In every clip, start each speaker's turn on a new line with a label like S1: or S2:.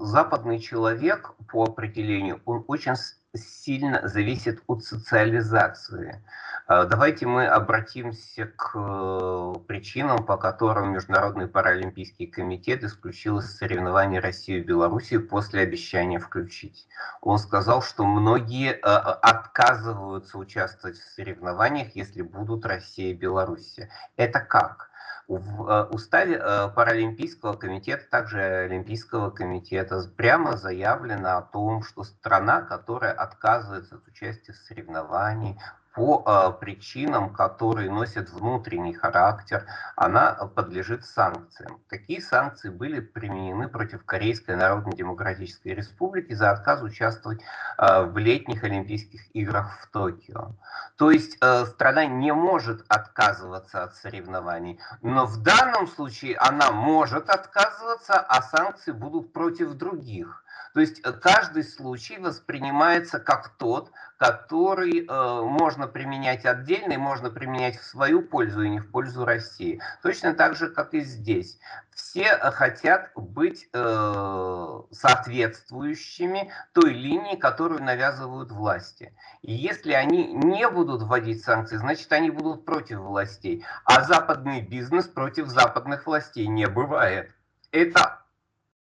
S1: западный человек по определению, он очень сильно зависит от социализации. А, давайте мы обратимся к э, причинам, по которым Международный паралимпийский комитет исключил из соревнований Россию и Белоруссию после обещания включить. Он сказал, что многие э, отказываются участвовать в соревнованиях, если будут Россия и Белоруссия. Это как? В э, уставе э, Паралимпийского комитета, также Олимпийского комитета, прямо заявлено о том, что страна, которая отказывается от участия в соревновании, по э, причинам, которые носят внутренний характер, она подлежит санкциям. Такие санкции были применены против Корейской Народно-Демократической Республики за отказ участвовать э, в летних Олимпийских играх в Токио. То есть страна не может отказываться от соревнований, но в данном случае она может отказываться, а санкции будут против других. То есть э, каждый случай воспринимается как тот, который э, можно применять отдельно и можно применять в свою пользу и не в пользу России. Точно так же, как и здесь. Все э, хотят быть э, соответствующими той линии, которую навязывают власти. И если они не будут вводить санкции, значит они будут против властей. А западный бизнес против западных властей не бывает. Это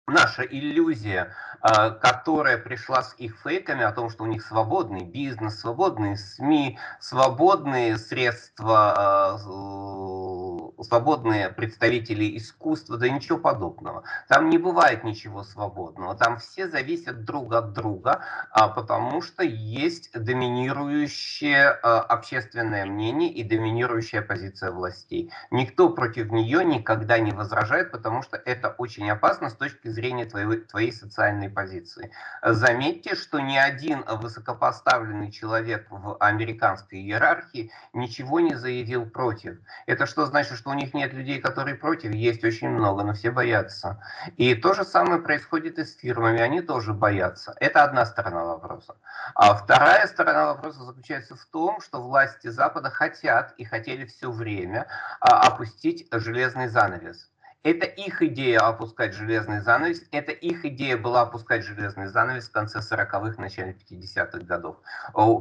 S1: наша иллюзия, а, которая пришла с их фейками о том, что у них свободный бизнес, свободные СМИ, свободные средства, а, свободные представители искусства, да ничего подобного. Там не бывает ничего свободного, там все зависят друг от друга, а, потому что есть доминирующее общественное мнение и доминирующая позиция властей. Никто против нее никогда не возражает, потому что это очень опасно с точки зрения твоей, твоей социальной позиции. Заметьте, что ни один высокопоставленный человек в американской иерархии ничего не заявил против. Это что значит, что у них нет людей, которые против? Есть очень много, но все боятся. И то же самое происходит и с фирмами, они тоже боятся. Это одна сторона вопроса. А вторая сторона вопроса заключается в том, что власти Запада хотят и хотели все время а, опустить железный занавес. Это их идея опускать железный занавес. Это их идея была опускать железный занавес в конце 40-х, начале 50-х годов.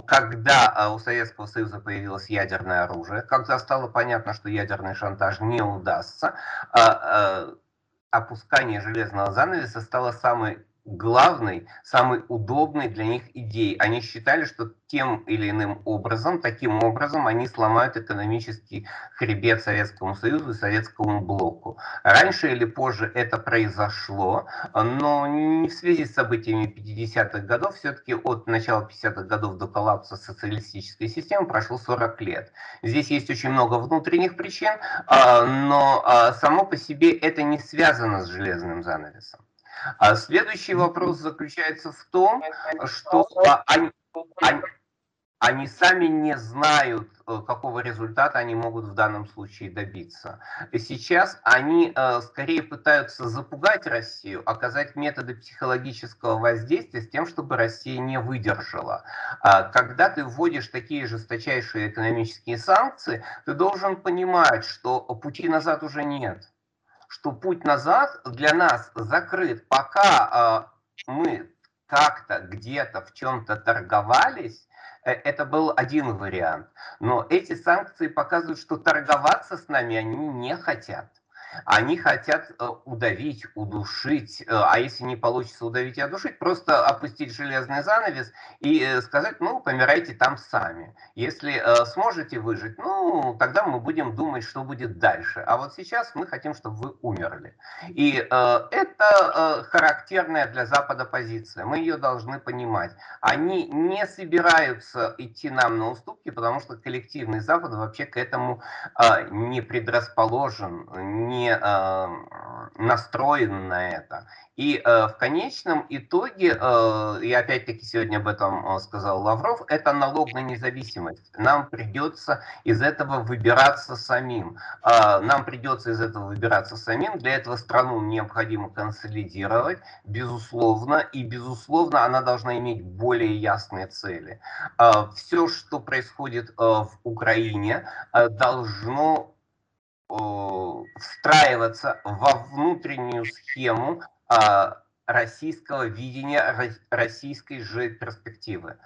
S1: Когда а, у Советского Союза появилось ядерное оружие, когда стало понятно, что ядерный шантаж не удастся, а, а, опускание железного занавеса стало самой главной, самой удобной для них идеей. Они считали, что тем или иным образом, таким образом они сломают экономический хребет Советскому Союзу и Советскому блоку. Раньше или позже это произошло, но не в связи с событиями 50-х годов, все-таки от начала 50-х годов до коллапса социалистической системы прошло 40 лет. Здесь есть очень много внутренних причин, а, но а, само по себе это не связано с железным занавесом. А следующий вопрос заключается в том, что они, они, они сами не знают, э, какого результата они могут в данном случае добиться. Сейчас они э, скорее пытаются запугать Россию, оказать методы психологического воздействия с тем, чтобы Россия не выдержала. А когда ты вводишь такие жесточайшие экономические санкции, ты должен понимать, что пути назад уже нет что путь назад для нас закрыт, пока э, мы как-то где-то в чем-то торговались, э, это был один вариант. Но эти санкции показывают, что торговаться с нами они не хотят. Они хотят э, удавить, удушить, э, а если не получится удавить и удушить, просто опустить железный занавес и э, сказать, ну, помирайте там сами. Если сможете выжить, ну, тогда мы будем думать, что будет дальше. А вот сейчас мы хотим, чтобы вы умерли. И это характерная для Запада позиция. Мы ее должны понимать. Они не собираются идти нам на уступки, потому что коллективный Запад вообще к этому не предрасположен, не э, настроен на это. И э, в конечном итоге, э, и опять-таки сегодня об этом э, сказал Лавров, это налог на независимость. Нам придется из этого выбираться самим. Э, нам придется из этого выбираться самим. Для этого страну необходимо консолидировать, безусловно, и безусловно она должна иметь более ясные цели. Э, все, что происходит э, в Украине, э, должно встраиваться во внутреннюю схему а, российского видения, российской же перспективы.